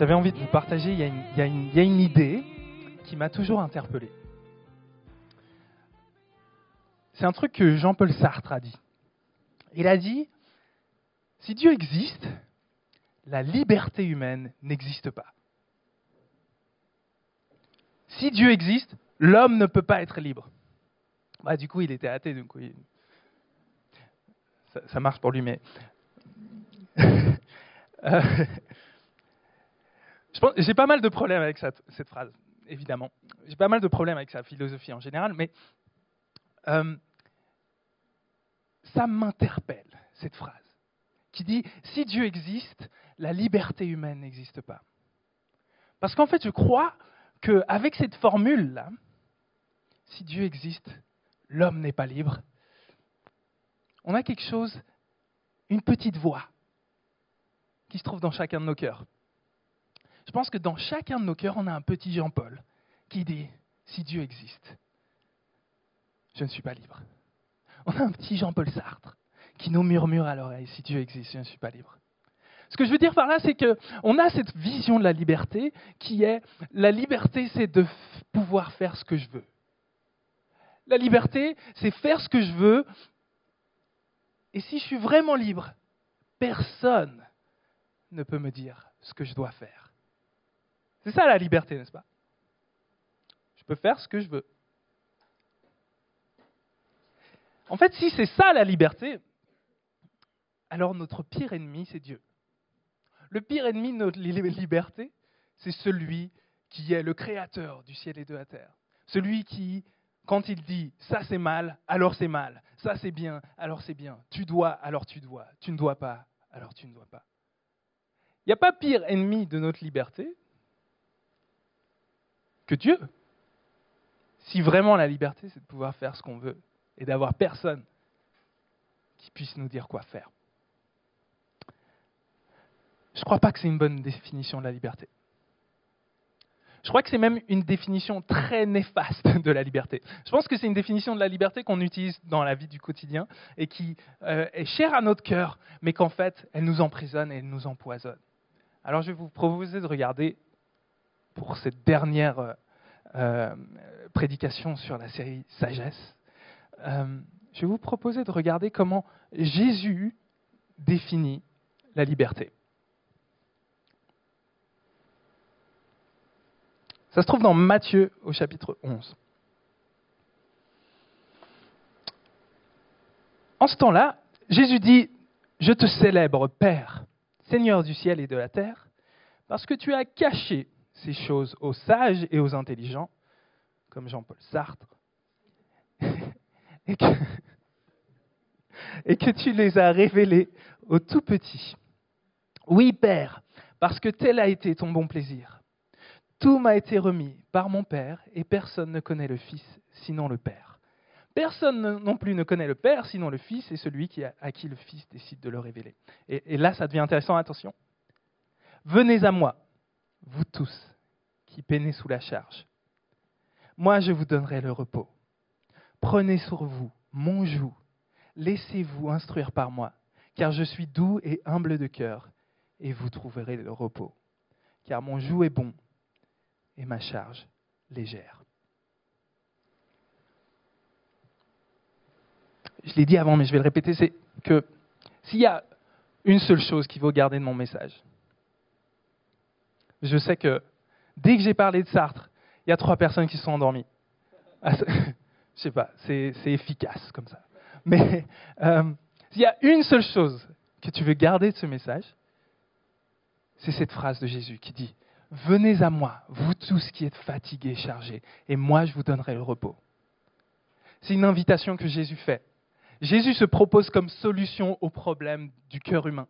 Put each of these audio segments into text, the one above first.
j'avais envie de vous partager, il y a une, idée qui m'a toujours interpellé. C'est un truc que Jean-Paul Sartre a dit. Il a dit, si Dieu existe, la liberté humaine n'existe pas. Si Dieu existe, l'homme ne peut pas être libre. Bah, du coup, il était athée, donc. Ça, marche pour lui, mais. Euh, J'ai pas mal de problèmes avec cette, phrase, évidemment. J'ai pas mal de problèmes avec sa philosophie en général, mais euh, ça m'interpelle, cette phrase, qui dit Si Dieu existe, la liberté humaine n'existe pas. Parce qu'en fait, je crois qu'avec cette formule-là, si Dieu existe, l'homme n'est pas libre, on a quelque chose, une petite voix qui se trouve dans chacun de nos cœurs. Je pense que dans chacun de nos cœurs, on a un petit Jean-Paul qui dit, si Dieu existe, je ne suis pas libre. On a un petit Jean-Paul Sartre qui nous murmure à l'oreille, si Dieu existe, je ne suis pas libre. Ce que je veux dire par là, c'est qu'on a cette vision de la liberté qui est, la liberté, c'est de pouvoir faire ce que je veux. La liberté, c'est faire ce que je veux. Et si je suis vraiment libre, personne ne peut me dire ce que je dois faire. C'est ça la liberté, n'est-ce pas? Je peux faire ce que je veux. En fait, si c'est ça la liberté, alors notre pire ennemi, c'est Dieu. Le pire ennemi de notre li- liberté, c'est celui qui est le créateur du ciel et de la terre. Celui qui, quand il dit ça c'est mal, alors c'est mal, ça c'est bien, alors c'est bien, tu dois, alors tu dois, tu ne dois pas, alors tu ne dois pas. Il n'y a pas pire ennemi de notre liberté que Dieu. Si vraiment la liberté, c'est de pouvoir faire ce qu'on veut et d'avoir personne qui puisse nous dire quoi faire. Je ne crois pas que c'est une bonne définition de la liberté. Je crois que c'est même une définition très néfaste de la liberté. Je pense que c'est une définition de la liberté qu'on utilise dans la vie du quotidien et qui euh, est chère à notre cœur, mais qu'en fait, elle nous emprisonne et elle nous empoisonne. Alors je vais vous proposer de regarder pour cette dernière euh, euh, prédication sur la série Sagesse, euh, je vais vous proposer de regarder comment Jésus définit la liberté. Ça se trouve dans Matthieu au chapitre 11. En ce temps-là, Jésus dit, Je te célèbre, Père, Seigneur du ciel et de la terre, parce que tu as caché ces choses aux sages et aux intelligents, comme Jean-Paul Sartre, et que, tu les as révélées aux tout petits. Oui, Père, parce que tel a été ton bon plaisir. Tout m'a été remis par mon Père, et personne ne connaît le Fils sinon le Père. Personne ne- non plus ne connaît le Père sinon le Fils et celui à qui le Fils décide de le révéler. Et là, ça devient intéressant, attention. Venez à moi, vous tous qui peinez sous la charge. Moi, je vous donnerai le repos. Prenez sur vous mon joug, laissez-vous instruire par moi, car je suis doux et humble de cœur, et vous trouverez le repos. Car mon joug est bon et ma charge légère. Je l'ai dit avant, mais je vais le répéter, c'est que s'il y a une seule chose qu'il faut garder de mon message, je sais que dès que j'ai parlé de Sartre, il y a trois personnes qui sont endormies. Ah, je sais pas, c'est efficace comme ça. Mais euh, s'il y a une seule chose que tu veux garder de ce message, c'est cette phrase de Jésus qui dit Venez à moi, vous tous qui êtes fatigués, chargés, et moi je vous donnerai le repos. C'est une invitation que Jésus fait. Jésus se propose comme solution au problème du cœur humain.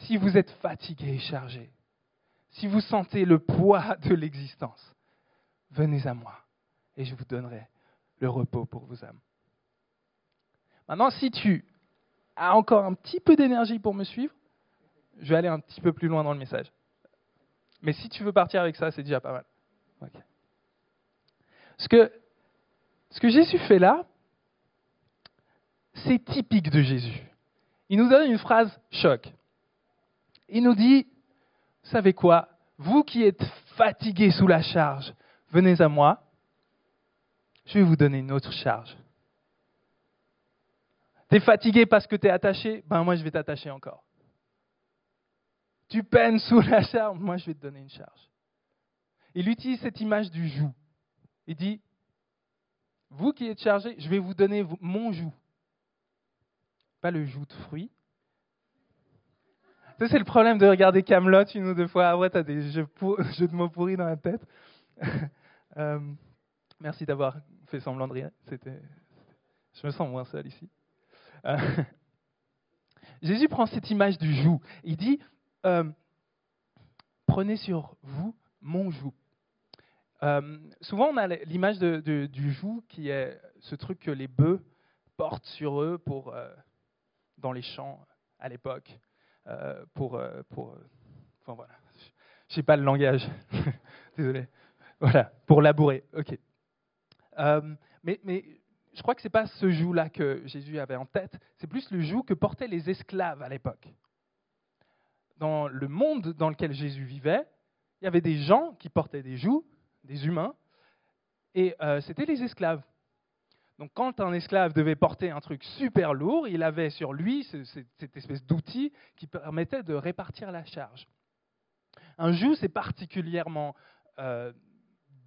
Si vous êtes fatigué et chargé, si vous sentez le poids de l'existence, venez à moi et je vous donnerai le repos pour vos âmes. Maintenant, si tu as encore un petit peu d'énergie pour me suivre, je vais aller un petit peu plus loin dans le message. Mais si tu veux partir avec ça, c'est déjà pas mal. Ce, que, ce que Jésus fait là, c'est typique de Jésus. Il nous donne une phrase choc. Il nous dit, savez quoi Vous qui êtes fatigués sous la charge, venez à moi, je vais vous donner une autre charge. Tu es fatigué parce que tu es attaché, ben moi je vais t'attacher encore. Tu peines sous la charge, moi je vais te donner une charge. Il utilise cette image du joug. Il dit, vous qui êtes chargés, je vais vous donner mon joug. Pas le joug de fruits. C'est le problème de regarder Camelot une ou deux fois. Après, tu as des jeux, de mots pourris dans la tête. Euh, merci d'avoir fait semblant de rire. Je me sens moins seul ici. Euh, Jésus prend cette image du joug. Il dit euh, Prenez sur vous mon joug. Souvent, on a l'image du joug qui est ce truc que les bœufs portent sur eux pour, dans les champs à l'époque. Pour, pour, enfin voilà, je sais pas le langage. Désolé. Voilà, pour labourer. Ok. mais, mais je crois que ce n'est pas ce joug-là que Jésus avait en tête, c'est plus le joug que portaient les esclaves à l'époque. Dans le monde dans lequel Jésus vivait, il y avait des gens qui portaient des jougs, des humains, et euh, c'était les esclaves. Donc quand un esclave devait porter un truc super lourd, il avait sur lui cette espèce d'outil qui permettait de répartir la charge. Un joug, c'est particulièrement euh,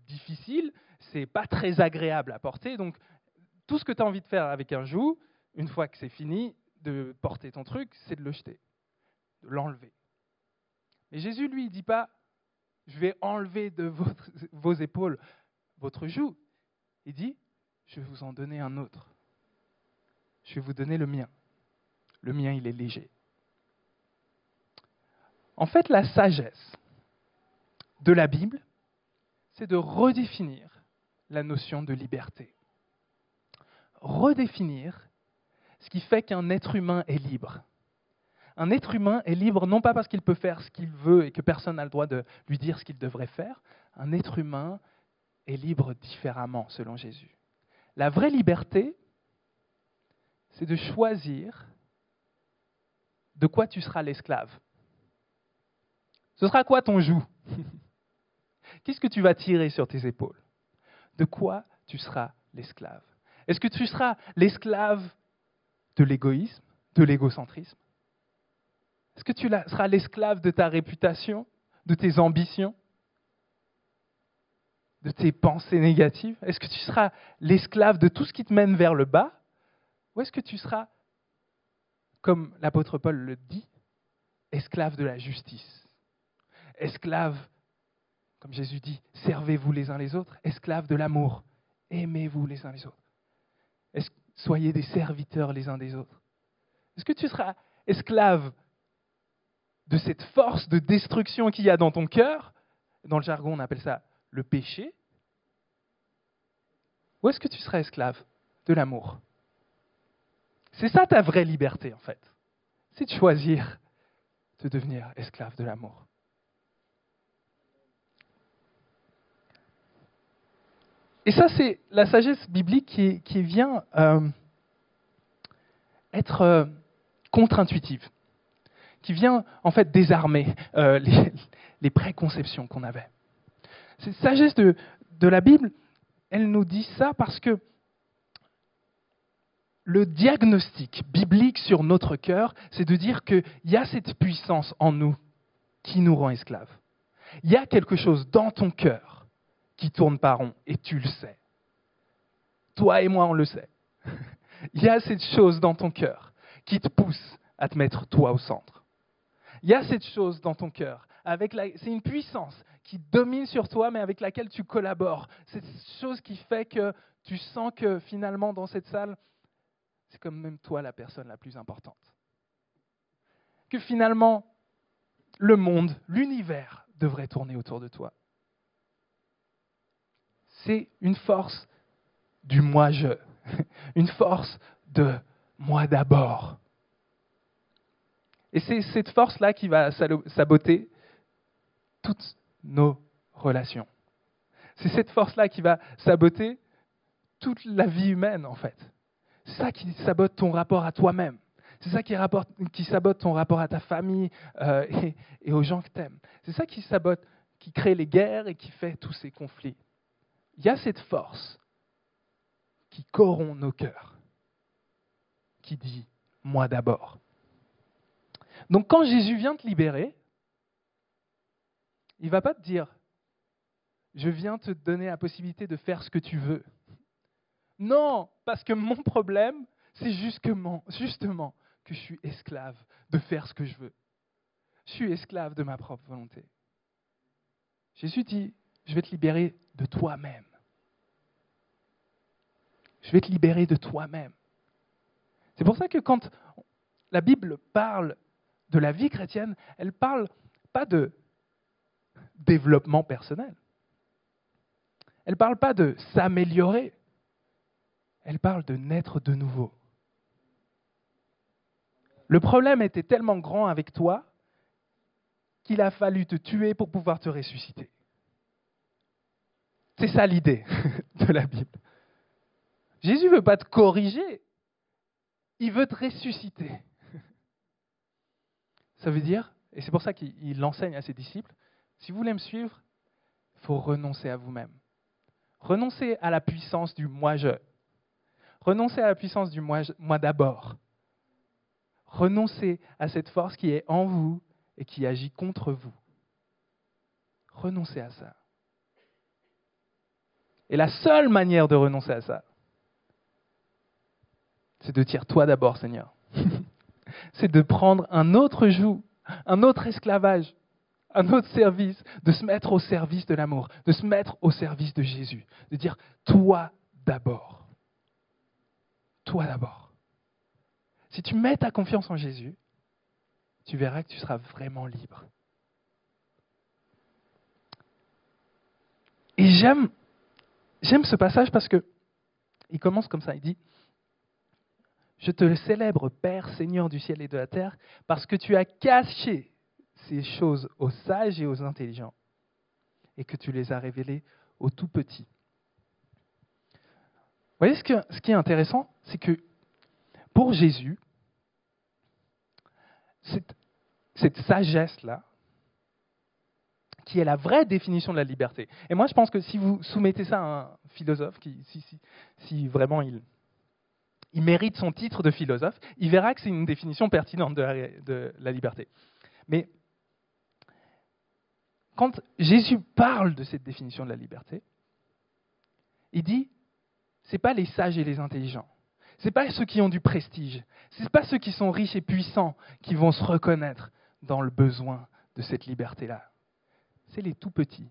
difficile, c'est pas très agréable à porter, donc tout ce que tu as envie de faire avec un joug, une fois que c'est fini de porter ton truc, c'est de le jeter, de l'enlever. Mais Jésus, lui, dit pas, je vais enlever de vos épaules votre joug. Il dit, je vais vous en donner un autre. Je vais vous donner le mien. Le mien, il est léger. En fait, la sagesse de la Bible, c'est de redéfinir la notion de liberté redéfinir ce qui fait qu'un être humain est libre. Un être humain est libre non pas parce qu'il peut faire ce qu'il veut et que personne n'a le droit de lui dire ce qu'il devrait faire. Un être humain est libre différemment selon Jésus. La vraie liberté, c'est de choisir de quoi tu seras l'esclave. Ce sera quoi ton joug? Qu'est-ce que tu vas tirer sur tes épaules? De quoi tu seras l'esclave? Est-ce que tu seras l'esclave de l'égoïsme, de l'égocentrisme? Est-ce que tu seras l'esclave de ta réputation, de tes ambitions, de tes pensées négatives? Est-ce que tu seras l'esclave de tout ce qui te mène vers le bas? Ou est-ce que tu seras, comme l'apôtre Paul le dit, esclave de la justice? Esclave, comme Jésus dit, servez-vous les uns les autres, esclave de l'amour, aimez-vous les uns les autres. Soyez des serviteurs les uns des autres. Est-ce que tu seras esclave de cette force de destruction qu'il y a dans ton cœur? Dans le jargon, on appelle ça le péché. Ou est-ce que tu seras esclave de l'amour? C'est ça ta vraie liberté, en fait. C'est de choisir de devenir esclave de l'amour. Et ça, c'est la sagesse biblique qui, vient euh, être euh, contre-intuitive, qui vient en fait désarmer euh, les, préconceptions qu'on avait. Cette sagesse de, la Bible, elle nous dit ça parce que le diagnostic biblique sur notre cœur, c'est de dire qu'il y a cette puissance en nous qui nous rend esclaves. Il y a quelque chose dans ton cœur qui tourne par rond, et tu le sais. Toi et moi, on le sait. Il y a cette chose dans ton cœur qui te pousse à te mettre toi au centre. Il y a cette chose dans ton cœur, c'est une puissance qui domine sur toi, mais avec laquelle tu collabores. Cette chose qui fait que tu sens que finalement, dans cette salle, c'est comme même toi la personne la plus importante. Que finalement, le monde, l'univers devrait tourner autour de toi c'est une force du moi-je, une force de moi d'abord. Et c'est cette force-là qui va saboter toutes nos relations. C'est cette force-là qui va saboter toute la vie humaine, en fait. C'est ça qui sabote ton rapport à toi-même. C'est ça qui, rapporte, qui, sabote ton rapport à ta famille euh, et, et, aux gens que tu aimes. C'est ça qui sabote, qui crée les guerres et qui fait tous ces conflits. Il y a cette force qui corrompt nos cœurs, qui dit moi d'abord. Donc quand Jésus vient te libérer, il ne va pas te dire je viens te donner la possibilité de faire ce que tu veux. Non, parce que mon problème, c'est justement, justement que je suis esclave de faire ce que je veux. Je suis esclave de ma propre volonté. Jésus dit, je vais te libérer de toi-même. Je vais te libérer de toi-même. C'est pour ça que quand la Bible parle de la vie chrétienne, elle parle pas de développement personnel. Elle ne parle pas de s'améliorer. Elle parle de naître de nouveau. Le problème était tellement grand avec toi qu'il a fallu te tuer pour pouvoir te ressusciter. C'est ça l'idée de la Bible. Jésus ne veut pas te corriger, il veut te ressusciter. Ça veut dire, et c'est pour ça qu'il enseigne à ses disciples, si vous voulez me suivre, il faut renoncer à vous-même. Renoncer à la puissance du moi-je. Renoncer à la puissance du moi, moi d'abord. Renoncer à cette force qui est en vous et qui agit contre vous. Renoncer à ça. Et la seule manière de renoncer à ça, c'est de dire toi d'abord, Seigneur. c'est de prendre un autre joug, un autre esclavage, un autre service, de se mettre au service de l'amour, de se mettre au service de Jésus, de dire toi d'abord. Toi d'abord. Si tu mets ta confiance en Jésus, tu verras que tu seras vraiment libre. Et j'aime, j'aime ce passage parce que il commence comme ça, il dit Je te célèbre, Père, Seigneur du ciel et de la terre, parce que tu as caché ces choses aux sages et aux intelligents, et que tu les as révélées aux tout petits. Vous voyez ce, qui est intéressant, c'est que pour Jésus, cette, sagesse-là, qui est la vraie définition de la liberté. Et moi, je pense que si vous soumettez ça à un philosophe, si vraiment il, il mérite son titre de philosophe, il verra que c'est une définition pertinente de la, de la liberté. Mais quand Jésus parle de cette définition de la liberté, il dit c'est pas les sages et les intelligents, c'est pas ceux qui ont du prestige, c'est pas ceux qui sont riches et puissants qui vont se reconnaître dans le besoin de cette liberté-là. C'est les tout petits.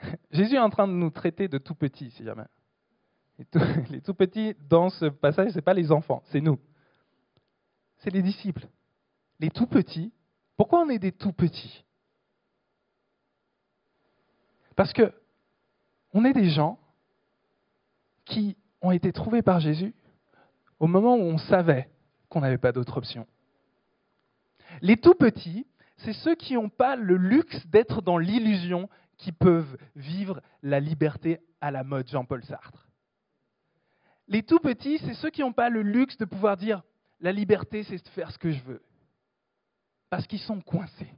Jésus est en train de nous traiter de tout petits, si jamais. Les tout, petits dans ce passage, ce n'est pas les enfants, c'est nous. C'est les disciples. Les tout petits. Pourquoi on est des tout petits? Parce que on est des gens qui ont été trouvés par Jésus au moment où on savait qu'on n'avait pas d'autre option. Les tout petits, c'est ceux qui n'ont pas le luxe d'être dans l'illusion qu'ils peuvent vivre la liberté à la mode Jean-Paul Sartre. Les tout petits, c'est ceux qui n'ont pas le luxe de pouvoir dire la liberté, c'est de faire ce que je veux. Parce qu'ils sont coincés.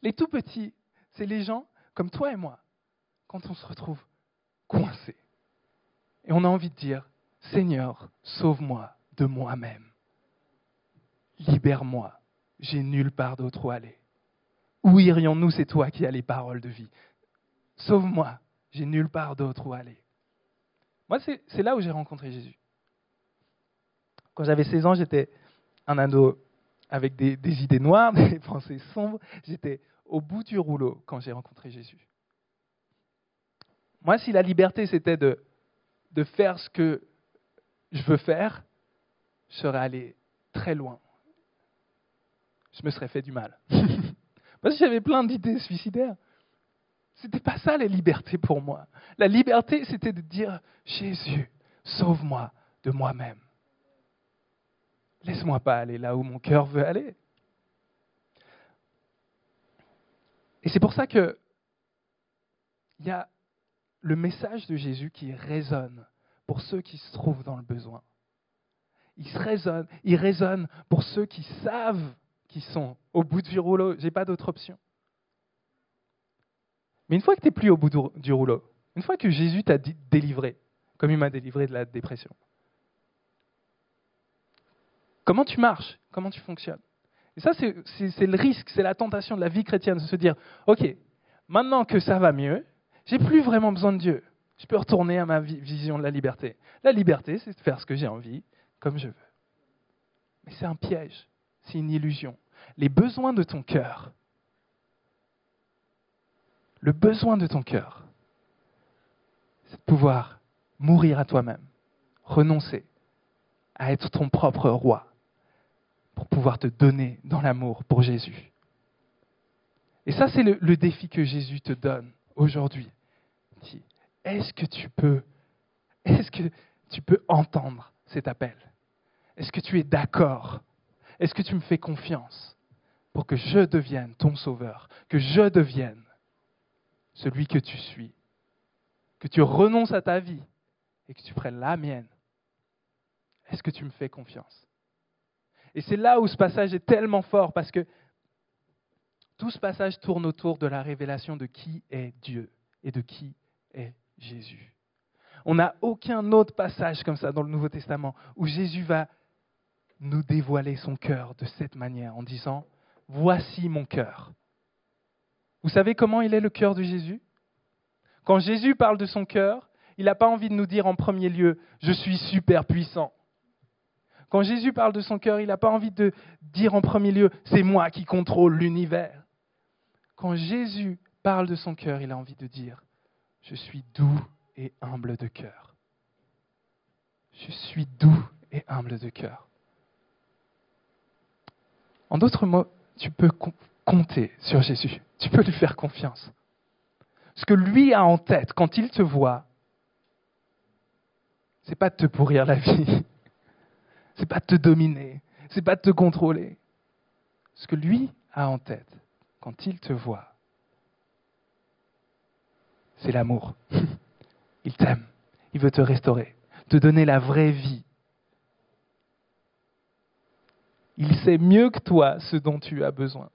Les tout petits, c'est les gens comme toi et moi, quand on se retrouve coincé. Et on a envie de dire, Seigneur, sauve-moi de moi-même. Libère-moi. J'ai nulle part d'autre où aller. Où irions-nous? C'est toi qui as les paroles de vie. Sauve-moi. J'ai nulle part d'autre où aller. Moi, c'est là où j'ai rencontré Jésus. Quand j'avais 16 ans, j'étais un ado avec des, idées noires, des pensées sombres. J'étais au bout du rouleau quand j'ai rencontré Jésus. Moi, si la liberté, c'était de, faire ce que je veux faire, je serais allé très loin. Je me serais fait du mal. Parce que j'avais plein d'idées suicidaires. C'était pas ça la liberté pour moi. La liberté, c'était de dire Jésus, sauve-moi de moi-même. Laisse-moi pas aller là où mon cœur veut aller. Et c'est pour ça que il y a le message de Jésus qui résonne pour ceux qui se trouvent dans le besoin. il résonne, il résonne pour ceux qui savent qu'ils sont au bout du rouleau. J'ai pas d'autre option. Mais une fois que tu n'es plus au bout du rouleau, une fois que Jésus t'a délivré, comme il m'a délivré de la dépression, comment tu marches? Comment tu fonctionnes? Et ça, c'est le risque, c'est la tentation de la vie chrétienne, de se dire, OK, maintenant que ça va mieux, j'ai plus vraiment besoin de Dieu. Je peux retourner à ma vision de la liberté. La liberté, c'est de faire ce que j'ai envie, comme je veux. Mais c'est un piège, c'est une illusion. Les besoins de ton cœur, le besoin de ton cœur, c'est de pouvoir mourir à toi-même, renoncer à être ton propre roi, pouvoir te donner dans l'amour pour Jésus. Et ça, c'est le, le, défi que Jésus te donne aujourd'hui. Est-ce que tu peux, est-ce que tu peux entendre cet appel? Est-ce que tu es d'accord? Est-ce que tu me fais confiance pour que je devienne ton sauveur, que je devienne celui que tu suis, que tu renonces à ta vie et que tu prennes la mienne? Est-ce que tu me fais confiance? Et c'est là où ce passage est tellement fort parce que tout ce passage tourne autour de la révélation de qui est Dieu et de qui est Jésus. On n'a aucun autre passage comme ça dans le Nouveau Testament où Jésus va nous dévoiler son cœur de cette manière en disant, voici mon cœur. Vous savez comment il est le cœur de Jésus? Quand Jésus parle de son cœur, il n'a pas envie de nous dire en premier lieu, je suis super puissant. Quand Jésus parle de son cœur, il n'a pas envie de dire en premier lieu, c'est moi qui contrôle l'univers. Quand Jésus parle de son cœur, il a envie de dire, je suis doux et humble de cœur. Je suis doux et humble de cœur. En d'autres mots, tu peux compter sur Jésus. Tu peux lui faire confiance. Ce que lui a en tête quand il te voit, c'est pas de te pourrir la vie. C'est pas de te dominer. C'est pas de te contrôler. Ce que lui a en tête quand il te voit, c'est l'amour. Il t'aime. Il veut te restaurer, te donner la vraie vie. Il sait mieux que toi ce dont tu as besoin.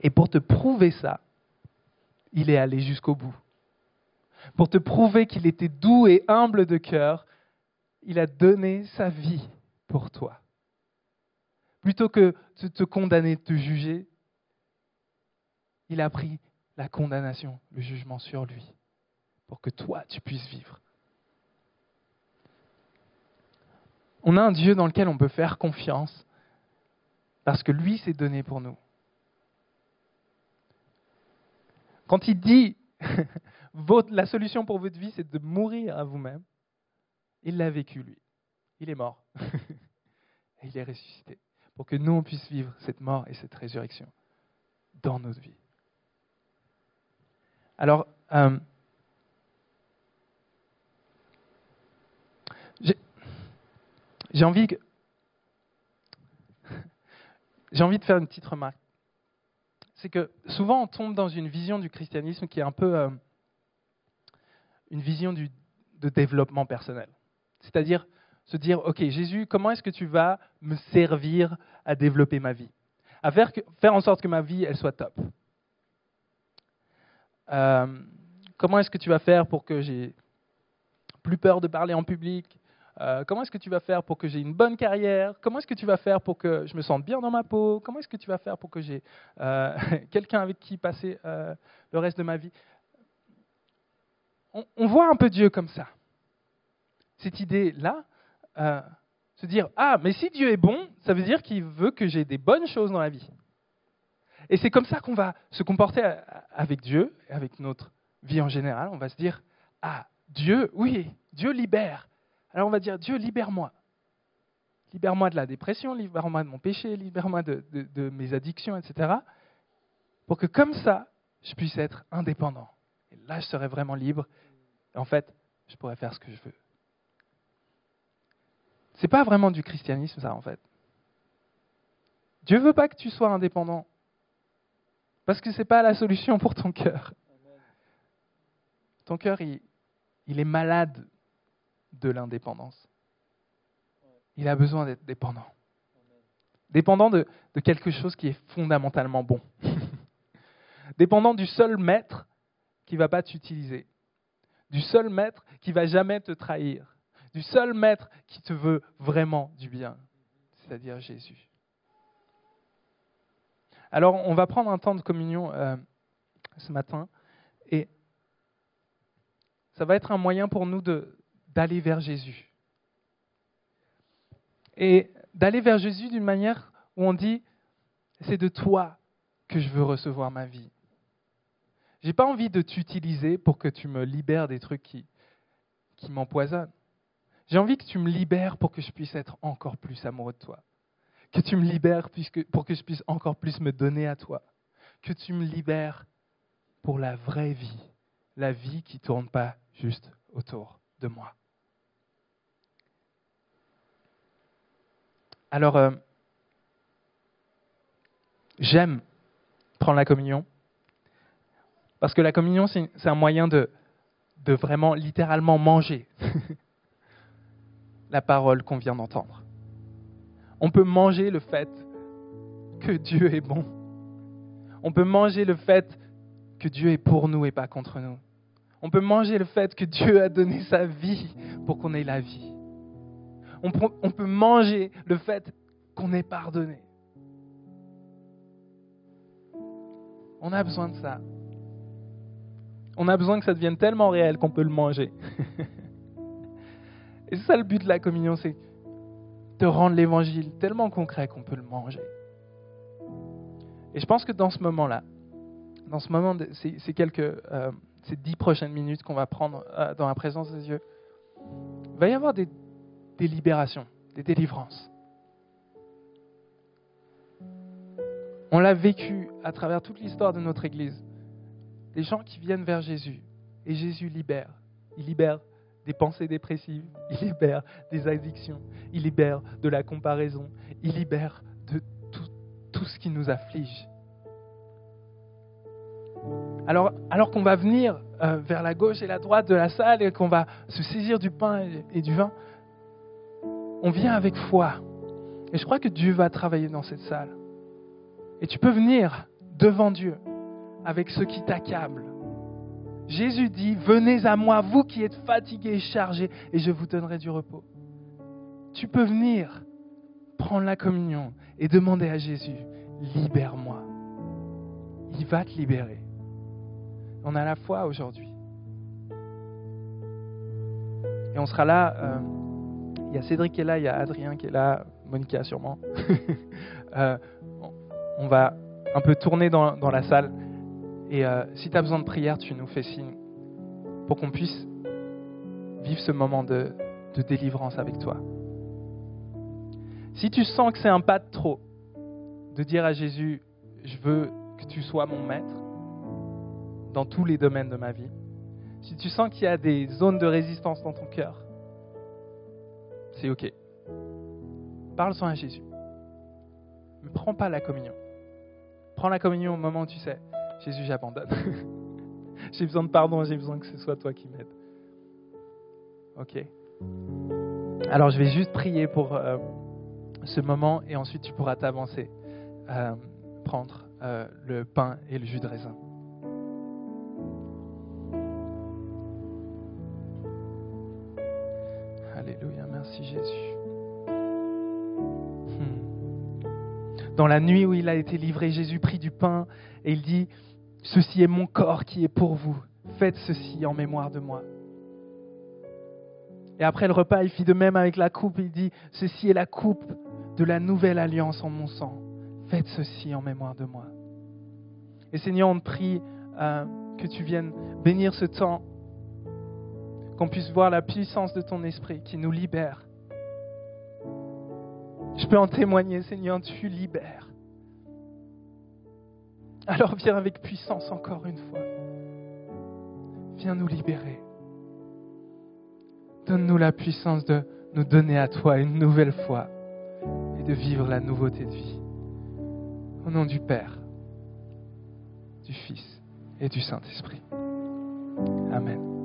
Et pour te prouver ça, il est allé jusqu'au bout. Pour te prouver qu'il était doux et humble de cœur, il a donné sa vie pour toi. Plutôt que de te condamner, de te juger, il a pris la condamnation, le jugement sur lui, pour que toi, tu puisses vivre. On a un Dieu dans lequel on peut faire confiance, parce que lui s'est donné pour nous. Quand il dit, la solution pour votre vie, c'est de mourir à vous-même, il l'a vécu, lui. Il est mort. et il est ressuscité. Pour que nous, on puisse vivre cette mort et cette résurrection dans notre vie. Alors, euh, j'ai envie, j'ai envie de faire une petite remarque. C'est que souvent on tombe dans une vision du christianisme qui est un peu euh, une vision de développement personnel. C'est-à-dire se dire, OK, Jésus, comment est-ce que tu vas me servir à développer ma vie À faire, faire en sorte que ma vie, elle soit top? Euh, comment est-ce que tu vas faire pour que j'ai plus peur de parler en public? Euh, Comment est-ce que tu vas faire pour que j'ai une bonne carrière? Comment est-ce que tu vas faire pour que je me sente bien dans ma peau? Comment est-ce que tu vas faire pour que j'ai euh, quelqu'un avec qui passer le reste de ma vie? On, voit un peu Dieu comme ça. Cette idée-là, se dire, ah, mais si Dieu est bon, ça veut dire qu'il veut que j'ai des bonnes choses dans la vie. Et c'est comme ça qu'on va se comporter avec Dieu, avec notre vie en général. On va se dire, ah, Dieu, oui, Dieu libère. Alors on va dire, Dieu, libère-moi. Libère-moi de la dépression, libère-moi de mon péché, libère-moi de, de, mes addictions, etc. Pour que comme ça, je puisse être indépendant. Et là, je serai vraiment libre. En fait, je pourrais faire ce que je veux. C'est pas vraiment du christianisme, ça, en fait. Dieu veut pas que tu sois indépendant. Parce que ce n'est pas la solution pour ton cœur. Ton cœur, il, est malade de l'indépendance. il a besoin d'être dépendant. Dépendant de, de quelque chose qui est fondamentalement bon. dépendant du seul maître qui ne va pas t'utiliser. Du seul maître qui va jamais te trahir. Du seul maître qui te veut vraiment du bien. C'est-à-dire Jésus. Alors, on va prendre un temps de communion euh, ce matin et ça va être un moyen pour nous d'aller vers Jésus. Et d'aller vers Jésus d'une manière où on dit, c'est de toi que je veux recevoir ma vie. J'ai pas envie de t'utiliser pour que tu me libères des trucs qui m'empoisonnent. J'ai envie que tu me libères pour que je puisse être encore plus amoureux de toi. Que tu me libères pour que je puisse encore plus me donner à toi. Que tu me libères pour la vraie vie. La vie qui ne tourne pas juste autour de moi. Alors, euh, j'aime prendre la communion, parce que la communion, c'est un moyen de, de vraiment littéralement manger parole qu'on vient d'entendre. On peut manger le fait que Dieu est bon. On peut manger le fait que Dieu est pour nous et pas contre nous. On peut manger le fait que Dieu a donné sa vie pour qu'on ait la vie. On peut, manger le fait qu'on est pardonné. On a besoin de ça. On a besoin que ça devienne tellement réel qu'on peut le manger. Et c'est ça le but de la communion, c'est de rendre l'évangile tellement concret qu'on peut le manger. Et je pense que dans ce moment-là, dans ce moment, ces, quelques, euh, ces dix prochaines minutes qu'on va prendre euh, dans la présence des Dieu, il va y avoir des, des libérations, des délivrances. On l'a vécu à travers toute l'histoire de notre Église. Les gens qui viennent vers Jésus, et Jésus libère. Il libère des pensées dépressives, il libère des addictions, il libère de la comparaison, il libère de tout, ce qui nous afflige. Alors, alors qu'on va venir euh, vers la gauche et la droite de la salle et qu'on va se saisir du pain et, du vin, on vient avec foi. Et je crois que Dieu va travailler dans cette salle. Et tu peux venir devant Dieu avec ce qui t'accable, Jésus dit, venez à moi, vous qui êtes fatigués et chargés, et je vous donnerai du repos. Tu peux venir prendre la communion et demander à Jésus, libère-moi. Il va te libérer. On a la foi aujourd'hui. Et on sera là. Euh, il y a Cédric qui est là, il y a Adrien qui est là, Monica sûrement. Euh, on va un peu tourner dans la salle. Et euh, si tu as besoin de prière, tu nous fais signe pour qu'on puisse vivre ce moment de, délivrance avec toi. Si tu sens que c'est un pas de trop de dire à Jésus, je veux que tu sois mon maître dans tous les domaines de ma vie, si tu sens qu'il y a des zones de résistance dans ton cœur, c'est OK. Parle-en à Jésus. Ne prends pas la communion. Prends la communion au moment où tu sais, Jésus, j'abandonne. j'ai besoin de pardon, j'ai besoin que ce soit toi qui m'aide. Ok. Alors je vais juste prier pour euh, ce moment et ensuite tu pourras t'avancer, euh, prendre euh, le pain et le jus de raisin. Alléluia, merci Jésus. Hmm. Dans la nuit où il a été livré, Jésus prit du pain et il dit, Ceci est mon corps qui est pour vous. Faites ceci en mémoire de moi. Et après le repas, il fit de même avec la coupe. Il dit, Ceci est la coupe de la nouvelle alliance en mon sang. Faites ceci en mémoire de moi. Et Seigneur, on te prie euh, que tu viennes bénir ce temps, qu'on puisse voir la puissance de ton esprit qui nous libère. Je peux en témoigner, Seigneur, tu libères. Alors viens avec puissance encore une fois. Viens nous libérer. Donne-nous la puissance de nous donner à toi une nouvelle fois et de vivre la nouveauté de vie. Au nom du Père, du Fils et du Saint-Esprit. Amen.